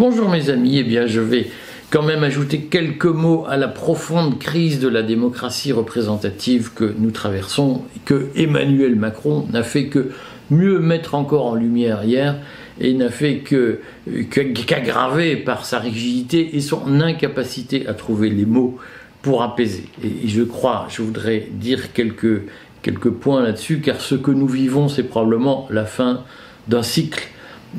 Bonjour mes amis, eh bien je vais quand même ajouter quelques mots à la profonde crise de la démocratie représentative que nous traversons, que Emmanuel Macron n'a fait que mieux mettre encore en lumière hier et n'a fait que qu'aggraver par sa rigidité et son incapacité à trouver les mots pour apaiser. Et je crois, je voudrais dire quelques, quelques points là-dessus, car ce que nous vivons, c'est probablement la fin d'un cycle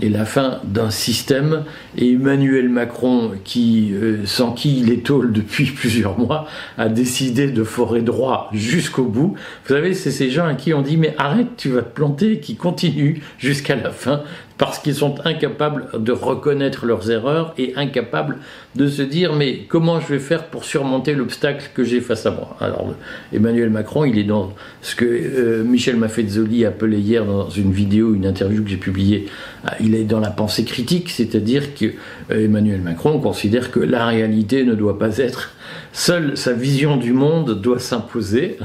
et la fin d'un système. Et Emmanuel Macron, qui, euh, sans qui il depuis plusieurs mois, a décidé de forer droit jusqu'au bout. Vous savez, c'est ces gens à qui on dit mais arrête, tu vas te planter, qui continuent jusqu'à la fin parce qu'ils sont incapables de reconnaître leurs erreurs et incapables de se dire mais comment je vais faire pour surmonter l'obstacle que j'ai face à moi? Alors Emmanuel Macron, il est dans ce que euh, Michel Maffezoli appelait hier dans une vidéo, une interview que j'ai publiée, ah, il est dans la pensée critique, c'est-à-dire que euh, Emmanuel Macron considère que la réalité ne doit pas être seule sa vision du monde doit s'imposer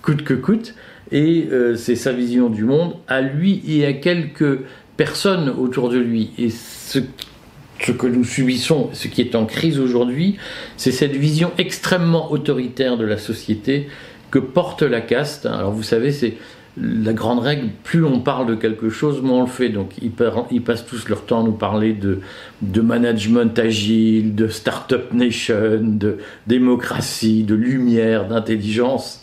coûte que coûte et euh, c'est sa vision du monde à lui et à quelques personne autour de lui. Et ce, ce que nous subissons, ce qui est en crise aujourd'hui, c'est cette vision extrêmement autoritaire de la société que porte la caste. Alors vous savez, c'est la grande règle, plus on parle de quelque chose, moins on le fait. Donc ils, passent tous leur temps à nous parler de, management agile, de start-up nation, de démocratie, de lumière, d'intelligence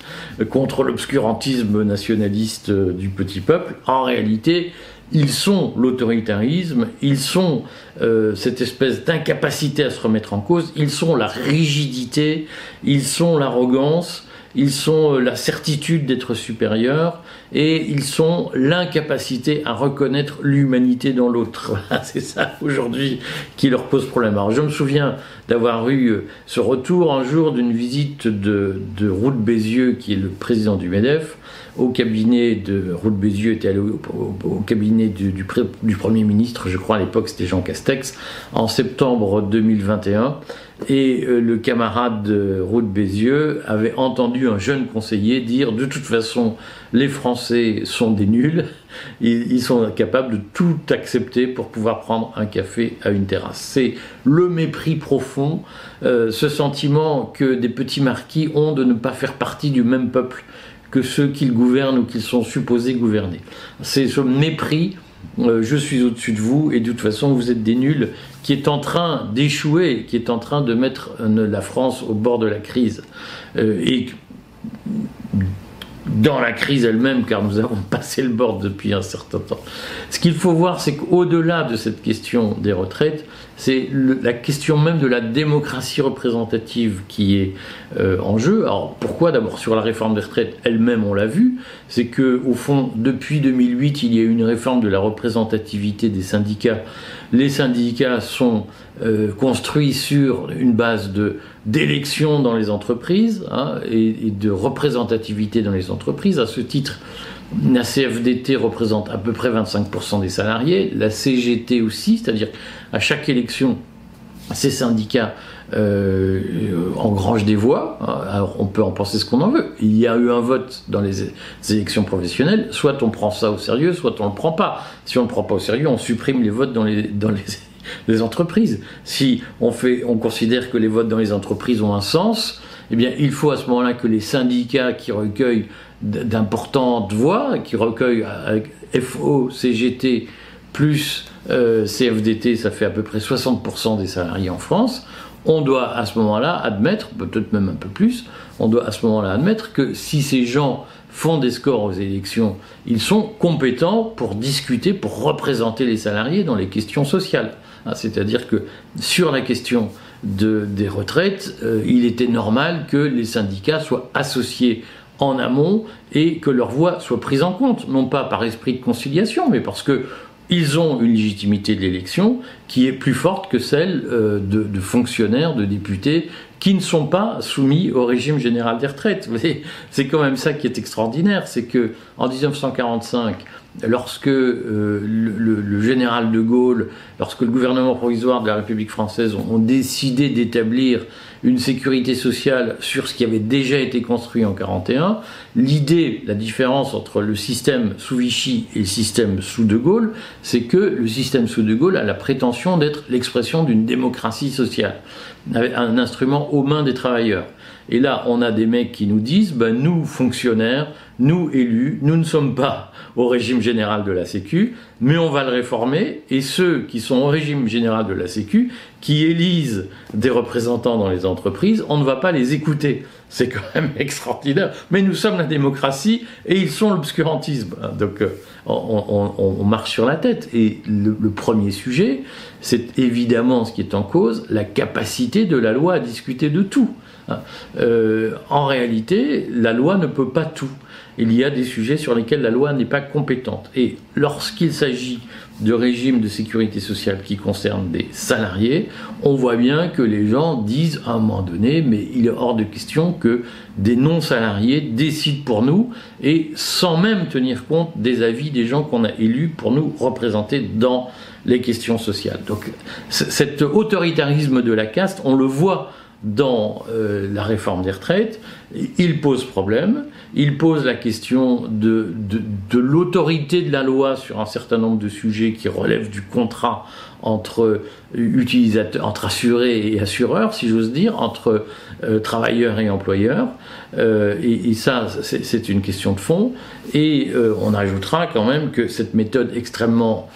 contre l'obscurantisme nationaliste du petit peuple. En réalité, ils sont l'autoritarisme, ils sont euh, cette espèce d'incapacité à se remettre en cause, ils sont la rigidité, ils sont l'arrogance, ils sont euh, la certitude d'être supérieurs et ils sont l'incapacité à reconnaître l'humanité dans l'autre. C'est ça aujourd'hui qui leur pose problème. Alors je me souviens d'avoir eu euh, ce retour un jour d'une visite de, de Roux Bézieux, qui est le président du MEDEF, au cabinet de Roux Bézieux, était allé au, cabinet du, du, du, Premier ministre, je crois à l'époque c'était Jean Castex, en septembre 2021 et euh, le camarade de Roux Bézieux avait entendu un jeune conseiller dire de toute façon les Français sont des nuls, ils, sont capables de tout accepter pour pouvoir prendre un café à une terrasse. C'est le mépris profond, euh, ce sentiment que des petits marquis ont de ne pas faire partie du même peuple que ceux qu'ils gouvernent ou qu'ils sont supposés gouverner. C'est ce mépris euh, je suis au-dessus de vous et de toute façon vous êtes des nuls, qui est en train d'échouer, qui est en train de mettre euh, la France au bord de la crise. Euh, dans la crise elle-même, car nous avons passé le bord depuis un certain temps. Ce qu'il faut voir, c'est qu'au-delà de cette question des retraites, c'est la question même de la démocratie représentative qui est euh, en jeu. Alors pourquoi D'abord sur la réforme des retraites elle-même, on l'a vu, c'est que au fond, depuis 2008, il y a eu une réforme de la représentativité des syndicats. Les syndicats sont euh, construits sur une base d'élection dans les entreprises hein, et, et de représentativité dans les entreprises. À ce titre, la CFDT représente à peu près 25% des salariés, la CGT aussi, c'est-à-dire à chaque élection, ces syndicats euh, engrangent des voix. Alors on peut en penser ce qu'on en veut. Il y a eu un vote dans les, élections professionnelles. Soit on prend ça au sérieux, soit on ne le prend pas. Si on ne le prend pas au sérieux, on supprime les votes dans les, dans les, les entreprises. Si on, fait, on considère que les votes dans les entreprises ont un sens, eh bien, il faut à ce moment-là que les syndicats qui recueillent d'importantes voix, qui recueillent avec FO, CGT, plus euh, CFDT, ça fait à peu près 60% des salariés en France, on doit à ce moment-là admettre, peut-être même un peu plus, on doit à ce moment-là admettre que si ces gens font des scores aux élections, ils sont compétents pour discuter, pour représenter les salariés dans les questions sociales. Ah, c'est-à-dire que sur la question des retraites, euh, il était normal que les syndicats soient associés en amont et que leur voix soit prise en compte, non pas par esprit de conciliation, mais parce que ils ont une légitimité de l'élection qui est plus forte que celle euh, de, fonctionnaires, de députés qui ne sont pas soumis au régime général des retraites. C'est quand même ça qui est extraordinaire, c'est que en 1945, lorsque euh, le, général de Gaulle, lorsque le gouvernement provisoire de la République française ont, décidé d'établir une sécurité sociale sur ce qui avait déjà été construit en 1941, l'idée, la différence entre le système sous Vichy et le système sous de Gaulle, c'est que le système sous de Gaulle a la prétention d'être l'expression d'une démocratie sociale, un instrument aux mains des travailleurs. Et là, on a des mecs qui nous disent, ben, nous, fonctionnaires, nous, élus, nous ne sommes pas au régime général de la Sécu, mais on va le réformer, et ceux qui sont au régime général de la Sécu, qui élisent des représentants dans les entreprises, on ne va pas les écouter. C'est quand même extraordinaire. Mais nous sommes la démocratie, et ils sont l'obscurantisme. Donc, euh, on, marche sur la tête. Et le premier sujet, c'est évidemment ce qui est en cause, la capacité de la loi à discuter de tout. Euh, en réalité, la loi ne peut pas tout. Il y a des sujets sur lesquels la loi n'est pas compétente. Et lorsqu'il s'agit de régimes de sécurité sociale qui concernent des salariés, on voit bien que les gens disent à un moment donné, mais il est hors de question que des non-salariés décident pour nous et sans même tenir compte des avis des gens qu'on a élus pour nous représenter dans les questions sociales. Donc cet autoritarisme de la caste, on le voit dans euh, la réforme des retraites, il pose problème, il pose la question de, de, l'autorité de la loi sur un certain nombre de sujets qui relèvent du contrat entre utilisateurs, entre assurés et assureurs, si j'ose dire, entre euh, travailleurs et employeurs. Euh, et, ça, c'est une question de fond. Et on ajoutera quand même que cette méthode extrêmement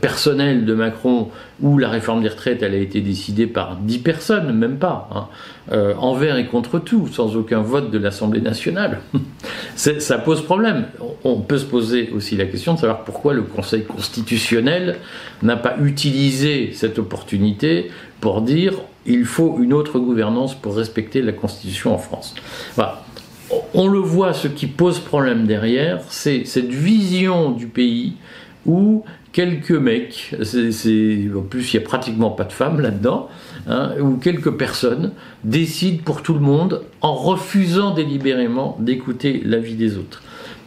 personnel de Macron où la réforme des retraites elle a été décidée par dix personnes, même pas, hein, euh, envers et contre tout, sans aucun vote de l'Assemblée nationale. ça pose problème. On peut se poser aussi la question de savoir pourquoi le Conseil constitutionnel n'a pas utilisé cette opportunité pour dire il faut une autre gouvernance pour respecter la Constitution en France. On le voit, ce qui pose problème derrière, c'est cette vision du pays où quelques mecs, en plus il n'y a pratiquement pas de femmes là-dedans, hein, ou quelques personnes décident pour tout le monde en refusant délibérément d'écouter l'avis des autres.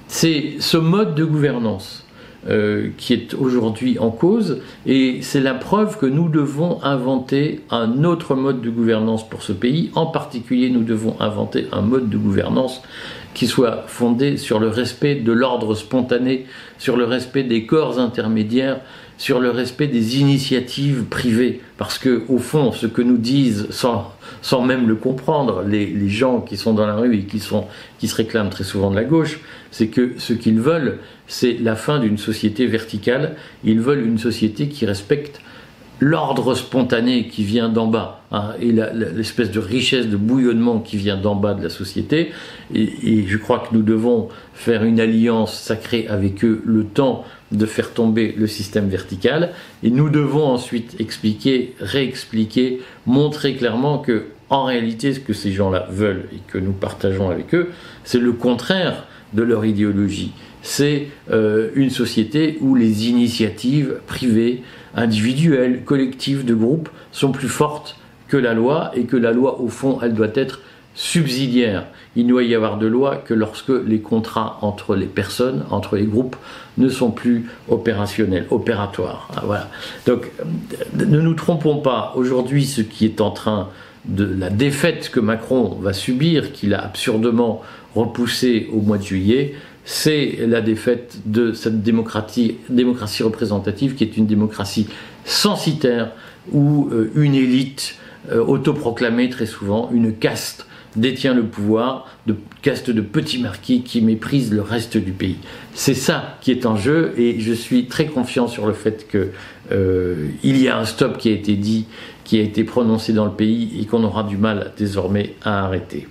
C'est ce mode de gouvernance euh, qui est aujourd'hui en cause et c'est la preuve que nous devons inventer un autre mode de gouvernance pour ce pays. En particulier, nous devons inventer un mode de gouvernance qui soit fondé sur le respect de l'ordre spontané, sur le respect des corps intermédiaires, sur le respect des initiatives privées. Parce que, au fond, ce que nous disent, sans, sans même le comprendre, les, les, gens qui sont dans la rue et qui, qui se réclament très souvent de la gauche, c'est que ce qu'ils veulent, c'est la fin d'une société verticale. Ils veulent une société qui respecte l'ordre spontané qui vient d'en bas hein, et l'espèce de richesse de bouillonnement qui vient d'en bas de la société. Et, je crois que nous devons faire une alliance sacrée avec eux le temps de faire tomber le système vertical. Et nous devons ensuite expliquer, réexpliquer, montrer clairement que en réalité ce que ces gens-là veulent et que nous partageons avec eux, c'est le contraire de leur idéologie. C'est euh, une société où les initiatives privées individuelles, collectives, de groupes sont plus fortes que la loi et que la loi, au fond, elle doit être subsidiaire. Il ne doit y avoir de loi que lorsque les contrats entre les personnes, entre les groupes, ne sont plus opérationnels, opératoires. Ah, voilà. Donc, ne nous trompons pas. Aujourd'hui, ce qui est en train de la défaite que Macron va subir, qu'il a absurdement repoussé au mois de juillet, c'est la défaite de cette démocratie, démocratie représentative qui est une démocratie censitaire où euh, une élite euh, autoproclamée très souvent, une caste détient le pouvoir, de caste de petits marquis qui méprisent le reste du pays. C'est ça qui est en jeu et je suis très confiant sur le fait qu'il euh, y a un stop qui a été dit, qui a été prononcé dans le pays et qu'on aura du mal désormais à arrêter.